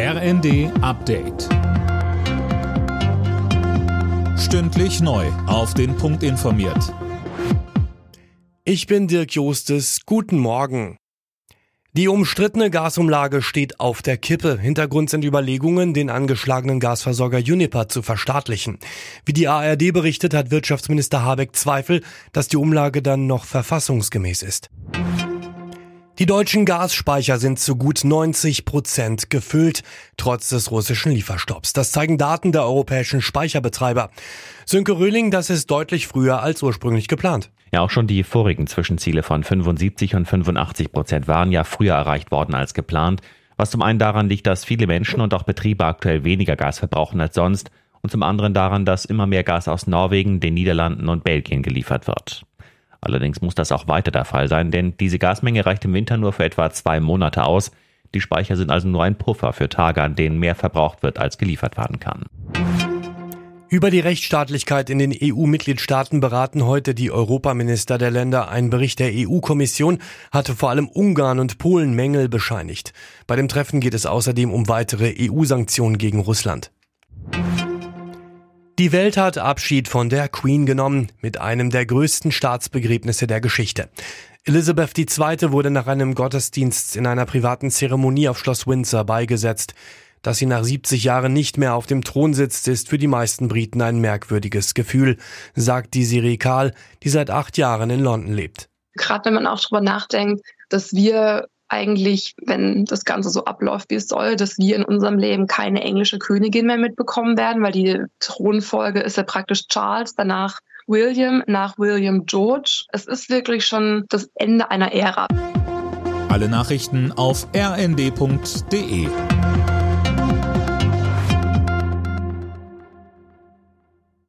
RND Update. Stündlich neu. Auf den Punkt informiert. Ich bin Dirk Jostes. Guten Morgen. Die umstrittene Gasumlage steht auf der Kippe. Hintergrund sind Überlegungen, den angeschlagenen Gasversorger Uniper zu verstaatlichen. Wie die ARD berichtet, hat Wirtschaftsminister Habeck Zweifel, dass die Umlage dann noch verfassungsgemäß ist. Die deutschen Gasspeicher sind zu gut 90 Prozent gefüllt, trotz des russischen Lieferstopps. Das zeigen Daten der europäischen Speicherbetreiber. Sönke Röhling, das ist deutlich früher als ursprünglich geplant. Ja, auch schon die vorigen Zwischenziele von 75 und 85 Prozent waren ja früher erreicht worden als geplant, was zum einen daran liegt, dass viele Menschen und auch Betriebe aktuell weniger Gas verbrauchen als sonst und zum anderen daran, dass immer mehr Gas aus Norwegen, den Niederlanden und Belgien geliefert wird. Allerdings muss das auch weiter der Fall sein, denn diese Gasmenge reicht im Winter nur für etwa zwei Monate aus. Die Speicher sind also nur ein Puffer für Tage, an denen mehr verbraucht wird, als geliefert werden kann. Über die Rechtsstaatlichkeit in den EU-Mitgliedstaaten beraten heute die Europaminister der Länder. Ein Bericht der EU-Kommission hatte vor allem Ungarn und Polen Mängel bescheinigt. Bei dem Treffen geht es außerdem um weitere EU-Sanktionen gegen Russland. Die Welt hat Abschied von der Queen genommen, mit einem der größten Staatsbegräbnisse der Geschichte. Elizabeth II. wurde nach einem Gottesdienst in einer privaten Zeremonie auf Schloss Windsor beigesetzt. Dass sie nach 70 Jahren nicht mehr auf dem Thron sitzt, ist für die meisten Briten ein merkwürdiges Gefühl, sagt die Siri Kahl, die seit acht Jahren in London lebt. Gerade wenn man auch darüber nachdenkt, dass wir eigentlich, wenn das Ganze so abläuft, wie es soll, dass wir in unserem Leben keine englische Königin mehr mitbekommen werden, weil die Thronfolge ist ja praktisch Charles, danach William, nach William George. Es ist wirklich schon das Ende einer Ära. Alle Nachrichten auf rnd.de